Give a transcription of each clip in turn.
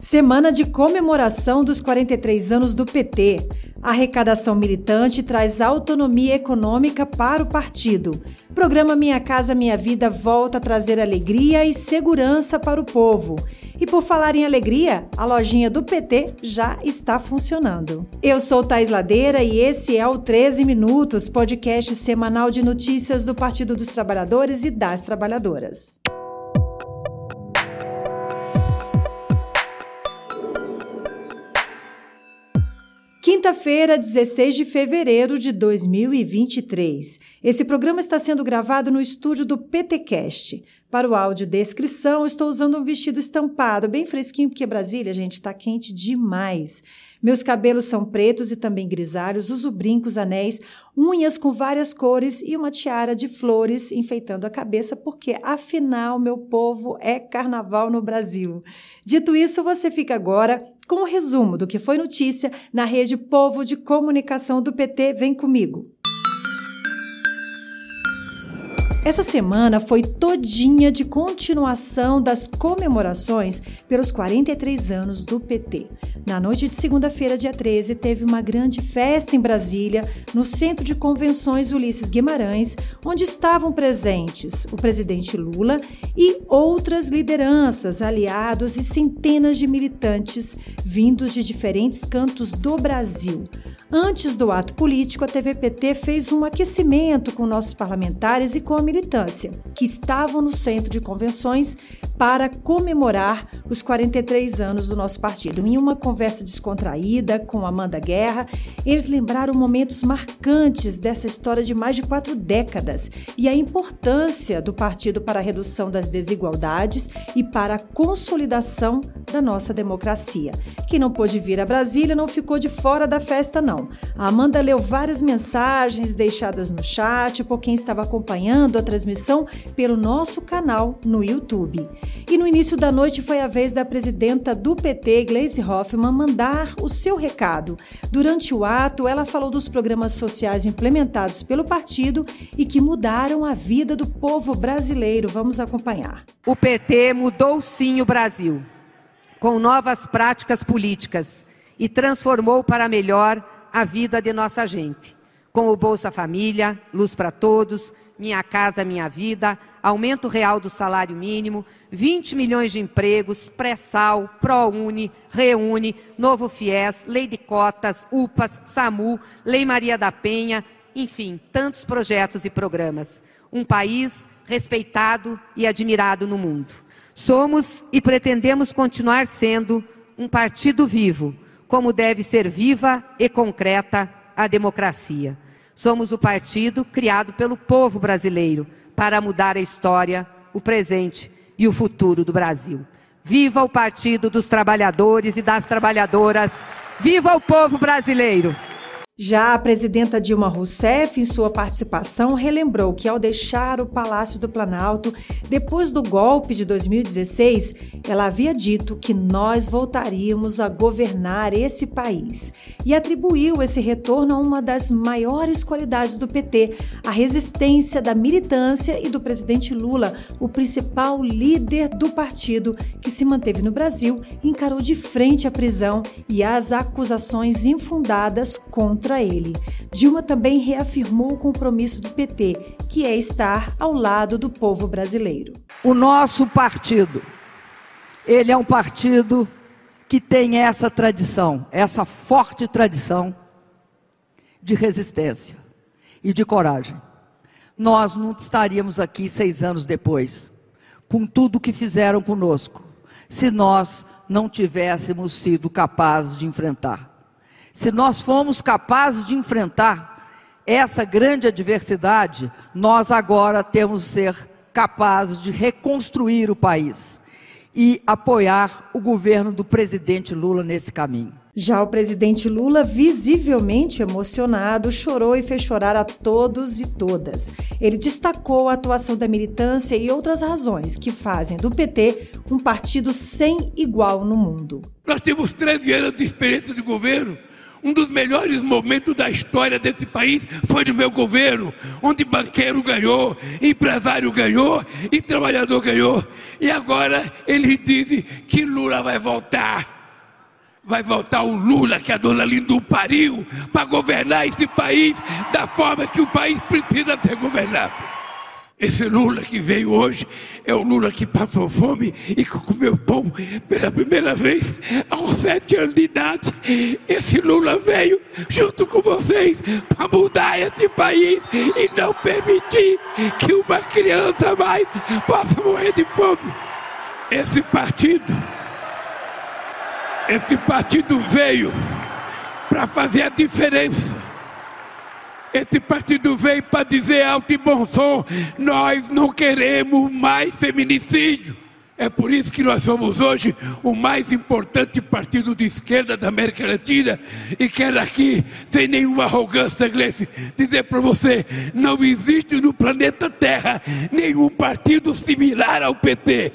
Semana de comemoração dos 43 anos do PT. A arrecadação militante traz autonomia econômica para o partido. Programa Minha Casa Minha Vida volta a trazer alegria e segurança para o povo. E por falar em alegria, a lojinha do PT já está funcionando. Eu sou Thais Ladeira e esse é o 13 Minutos, podcast semanal de notícias do Partido dos Trabalhadores e das Trabalhadoras. Quinta-feira, 16 de fevereiro de 2023. Esse programa está sendo gravado no estúdio do PTcast. Para o áudio descrição, estou usando um vestido estampado, bem fresquinho, porque Brasília, gente, está quente demais. Meus cabelos são pretos e também grisalhos, uso brincos, anéis, unhas com várias cores e uma tiara de flores enfeitando a cabeça, porque afinal, meu povo, é carnaval no Brasil. Dito isso, você fica agora com o um resumo do que foi notícia na rede Povo de Comunicação do PT. Vem comigo. Essa semana foi todinha de continuação das comemorações pelos 43 anos do PT. Na noite de segunda-feira, dia 13, teve uma grande festa em Brasília, no Centro de Convenções Ulisses Guimarães, onde estavam presentes o presidente Lula e outras lideranças, aliados e centenas de militantes vindos de diferentes cantos do Brasil. Antes do ato político, a TVPT fez um aquecimento com nossos parlamentares e com a militância, que estavam no centro de convenções para comemorar os 43 anos do nosso partido. Em uma conversa descontraída com Amanda Guerra, eles lembraram momentos marcantes dessa história de mais de quatro décadas e a importância do partido para a redução das desigualdades e para a consolidação da nossa democracia. Quem não pôde vir a Brasília não ficou de fora da festa, não. A Amanda leu várias mensagens deixadas no chat por quem estava acompanhando a transmissão pelo nosso canal no YouTube. E no início da noite foi a vez da presidenta do PT, Gleisi Hoffmann, mandar o seu recado. Durante o ato, ela falou dos programas sociais implementados pelo partido e que mudaram a vida do povo brasileiro. Vamos acompanhar. O PT mudou sim o Brasil, com novas práticas políticas e transformou para melhor a vida de nossa gente. Com o Bolsa Família, Luz para Todos, minha Casa Minha Vida, aumento real do salário mínimo, 20 milhões de empregos, pré-sal, ProUni, Reúne, Novo Fies, Lei de Cotas, UPAS, SAMU, Lei Maria da Penha, enfim, tantos projetos e programas. Um país respeitado e admirado no mundo. Somos e pretendemos continuar sendo um partido vivo, como deve ser viva e concreta a democracia. Somos o partido criado pelo povo brasileiro para mudar a história, o presente e o futuro do Brasil. Viva o Partido dos Trabalhadores e das Trabalhadoras! Viva o povo brasileiro! Já a presidenta Dilma Rousseff, em sua participação, relembrou que ao deixar o Palácio do Planalto, depois do golpe de 2016, ela havia dito que nós voltaríamos a governar esse país e atribuiu esse retorno a uma das maiores qualidades do PT, a resistência da militância e do presidente Lula, o principal líder do partido que se manteve no Brasil, encarou de frente a prisão e as acusações infundadas contra contra ele. Dilma também reafirmou o compromisso do PT, que é estar ao lado do povo brasileiro. O nosso partido, ele é um partido que tem essa tradição, essa forte tradição de resistência e de coragem. Nós não estaríamos aqui seis anos depois, com tudo que fizeram conosco, se nós não tivéssemos sido capazes de enfrentar se nós fomos capazes de enfrentar essa grande adversidade, nós agora temos que ser capazes de reconstruir o país e apoiar o governo do presidente Lula nesse caminho. Já o presidente Lula, visivelmente emocionado, chorou e fez chorar a todos e todas. Ele destacou a atuação da militância e outras razões que fazem do PT um partido sem igual no mundo. Nós temos 13 anos de experiência de governo Um dos melhores momentos da história desse país foi no meu governo, onde banqueiro ganhou, empresário ganhou e trabalhador ganhou. E agora eles dizem que Lula vai voltar. Vai voltar o Lula que a dona Lindu pariu para governar esse país da forma que o país precisa ser governado. Esse Lula que veio hoje é o Lula que passou fome e que comeu pão pela primeira vez aos sete anos de idade. Esse Lula veio junto com vocês para mudar esse país e não permitir que uma criança mais possa morrer de fome. Esse partido, esse partido veio para fazer a diferença esse partido veio para dizer alto e bom som: nós não queremos mais feminicídio. É por isso que nós somos hoje o mais importante partido de esquerda da América Latina. E quero aqui, sem nenhuma arrogância, Gleice, dizer para você: não existe no planeta Terra nenhum partido similar ao PT.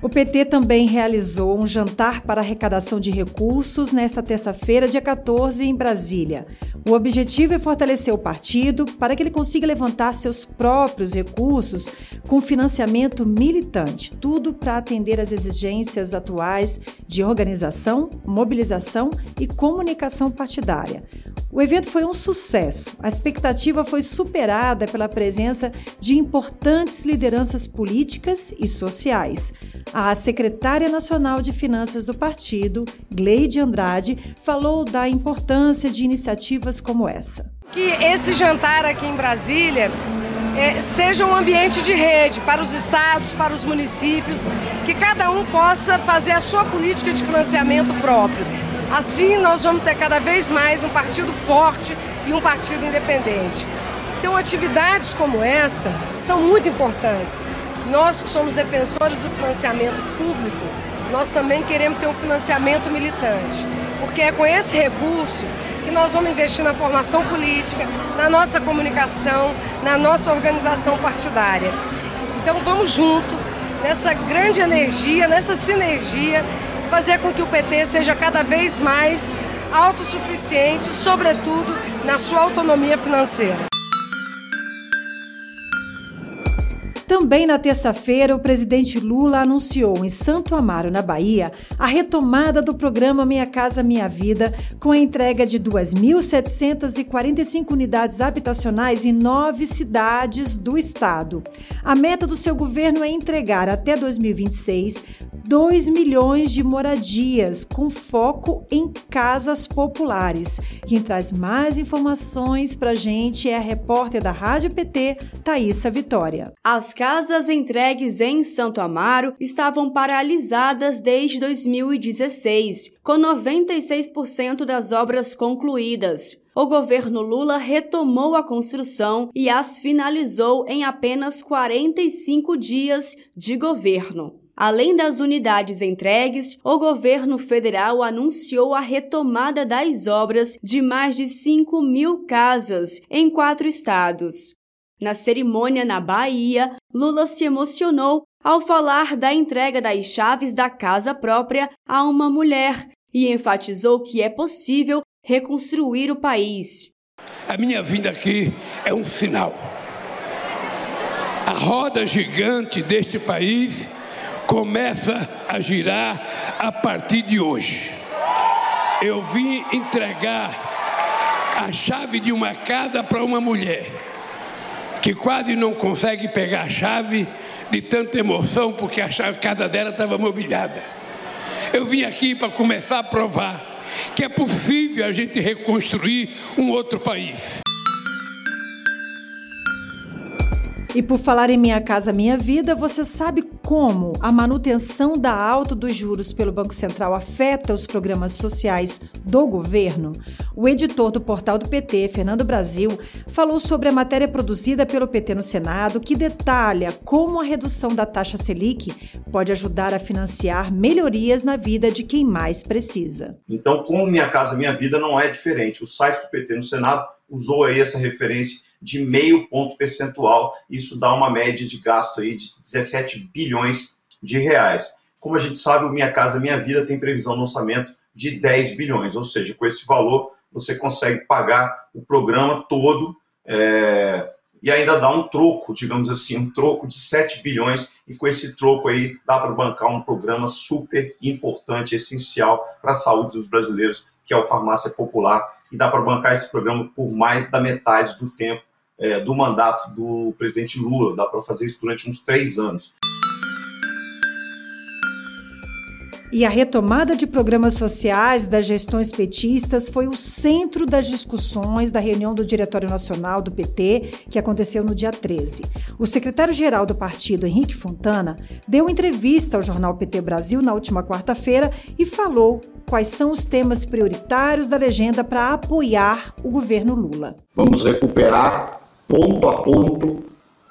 O PT também realizou um jantar para arrecadação de recursos nesta terça-feira, dia 14, em Brasília. O objetivo é fortalecer o partido para que ele consiga levantar seus próprios recursos com financiamento militante, tudo para atender às exigências atuais de organização, mobilização e comunicação partidária. O evento foi um sucesso. A expectativa foi superada pela presença de importantes lideranças políticas e sociais. A secretária nacional de Finanças do partido, Gleide Andrade, falou da importância de iniciativas como essa. Que esse jantar aqui em Brasília é, seja um ambiente de rede para os estados, para os municípios, que cada um possa fazer a sua política de financiamento próprio. Assim, nós vamos ter cada vez mais um partido forte e um partido independente. Então, atividades como essa são muito importantes. Nós que somos defensores do financiamento público, nós também queremos ter um financiamento militante, porque é com esse recurso que nós vamos investir na formação política, na nossa comunicação, na nossa organização partidária. Então vamos junto nessa grande energia, nessa sinergia, fazer com que o PT seja cada vez mais autossuficiente, sobretudo na sua autonomia financeira. Também na terça-feira, o presidente Lula anunciou em Santo Amaro, na Bahia, a retomada do programa Minha Casa Minha Vida, com a entrega de 2.745 unidades habitacionais em nove cidades do estado. A meta do seu governo é entregar até 2026 2 milhões de moradias, com foco em casas populares. Quem traz mais informações para a gente é a repórter da Rádio PT, Thaisa Vitória. As casas entregues em Santo Amaro estavam paralisadas desde 2016, com 96% das obras concluídas o governo Lula retomou a construção e as finalizou em apenas 45 dias de governo. Além das unidades entregues, o governo federal anunciou a retomada das obras de mais de 5 mil casas em quatro estados. Na cerimônia na Bahia, Lula se emocionou ao falar da entrega das chaves da casa própria a uma mulher e enfatizou que é possível reconstruir o país. A minha vinda aqui é um sinal. A roda gigante deste país começa a girar a partir de hoje. Eu vim entregar a chave de uma casa para uma mulher que quase não consegue pegar a chave de tanta emoção porque a, casa dela estava mobiliada. Eu vim aqui para começar a provar que é possível a gente reconstruir um outro país. E por falar em Minha Casa Minha Vida, você sabe como a manutenção da alta dos juros pelo Banco Central afeta os programas sociais do governo? O editor do portal do PT, Fernando Brasil, falou sobre a matéria produzida pelo PT no Senado, que detalha como a redução da taxa Selic pode ajudar a financiar melhorias na vida de quem mais precisa. Então, com Minha Casa Minha Vida não é diferente. O site do PT no Senado usou aí essa referência de meio ponto percentual. Isso dá uma média de gasto aí de 17 bilhões de reais. Como a gente sabe, o Minha Casa Minha Vida tem previsão no orçamento de 10 bilhões, ou seja, com esse valor você consegue pagar o programa todo é, e ainda dá um troco, digamos assim, um troco de 7 bilhões, e com esse troco aí dá para bancar um programa super importante, essencial para a saúde dos brasileiros, que é o Farmácia Popular, e dá para bancar esse programa por mais da metade do tempo é, do mandato do presidente Lula, dá para fazer isso durante uns três anos. E a retomada de programas sociais das gestões petistas foi o centro das discussões da reunião do Diretório Nacional do PT, que aconteceu no dia 13. O secretário-geral do partido, Henrique Fontana, deu entrevista ao jornal PT Brasil na última quarta-feira e falou quais são os temas prioritários da legenda para apoiar o governo Lula. Vamos recuperar ponto a ponto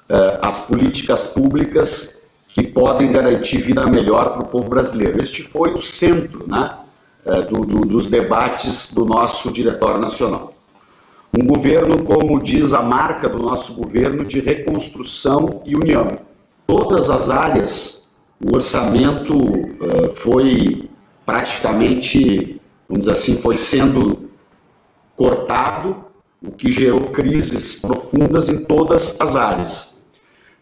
eh, as políticas públicas que podem garantir vida melhor para o povo brasileiro. Este foi o centro né, é, do, do, dos debates do nosso Diretório Nacional. Um governo, como diz a marca do nosso governo, de reconstrução e união. Todas as áreas, o orçamento uh, foi praticamente, vamos dizer assim, foi sendo cortado, o que gerou crises profundas em todas as áreas.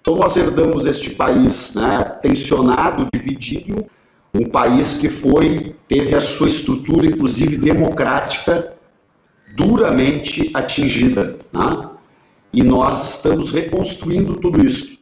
Então nós herdamos este país né, tensionado, dividido, um país que foi teve a sua estrutura, inclusive democrática, duramente atingida. Né? E nós estamos reconstruindo tudo isso.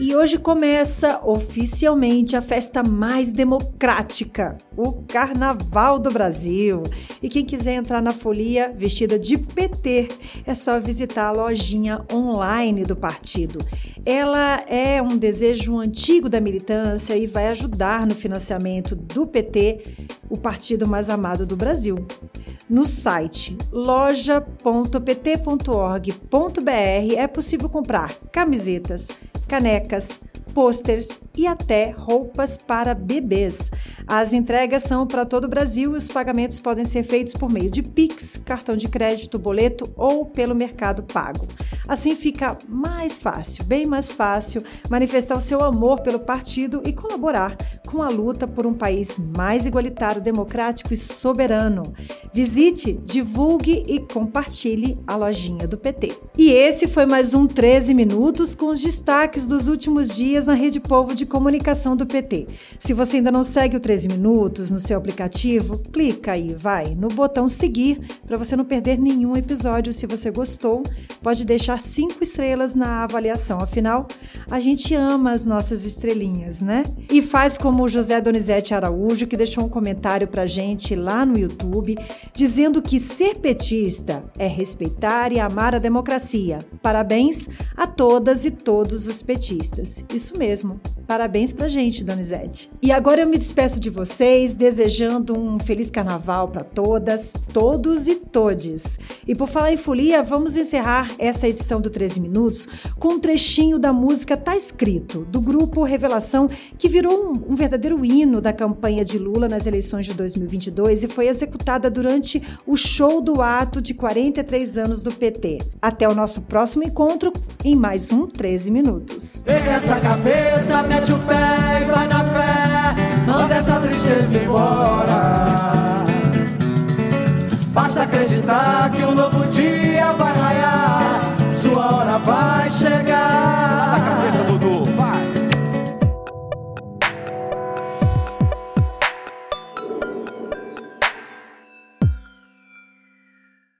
E hoje começa oficialmente a festa mais democrática, o Carnaval do Brasil. E quem quiser entrar na folia vestida de PT, é só visitar a lojinha online do partido. Ela é um desejo antigo da militância e vai ajudar no financiamento do PT, o partido mais amado do Brasil. No site loja.pt.org.br é possível comprar camisetas, canecas, pôsteres e até roupas para bebês. As entregas são para todo o Brasil e os pagamentos podem ser feitos por meio de Pix, cartão de crédito, boleto ou pelo Mercado Pago. Assim fica mais fácil, bem mais fácil, manifestar o seu amor pelo partido e colaborar com a luta por um país mais igualitário, democrático e soberano. Visite, divulgue e compartilhe a lojinha do PT. E esse foi mais um 13 Minutos com os destaques dos últimos dias na Rede Povo de Comunicação do PT. Se você ainda não segue o 13 Minutos no seu aplicativo, clica aí, vai, no botão seguir para você não perder nenhum episódio. Se você gostou, pode deixar cinco estrelas na avaliação. Afinal, a gente ama as nossas estrelinhas, né? E faz como o José Donizete Araújo, que deixou um comentário para gente lá no YouTube, dizendo que ser petista é respeitar e amar a democracia. Parabéns a todas e todos os petistas. Isso mesmo. Parabéns pra gente, Donizete. E agora eu me despeço de vocês, desejando um feliz carnaval para todas, todos e todes. E por falar em folia, vamos encerrar essa edição do 13 Minutos com um trechinho da música Tá Escrito, do grupo Revelação, que virou um, um verdadeiro hino da campanha de Lula nas eleições de 2022 e foi executada durante o show do ato de 43 anos do PT. Até o nosso próximo encontro em mais um 13 Minutos. Pega essa cabeça, mete o pé e vai na fé, manda essa tristeza embora. Basta acreditar que um novo dia sua hora vai chegar. Lá da cabeça, Dudu, vai.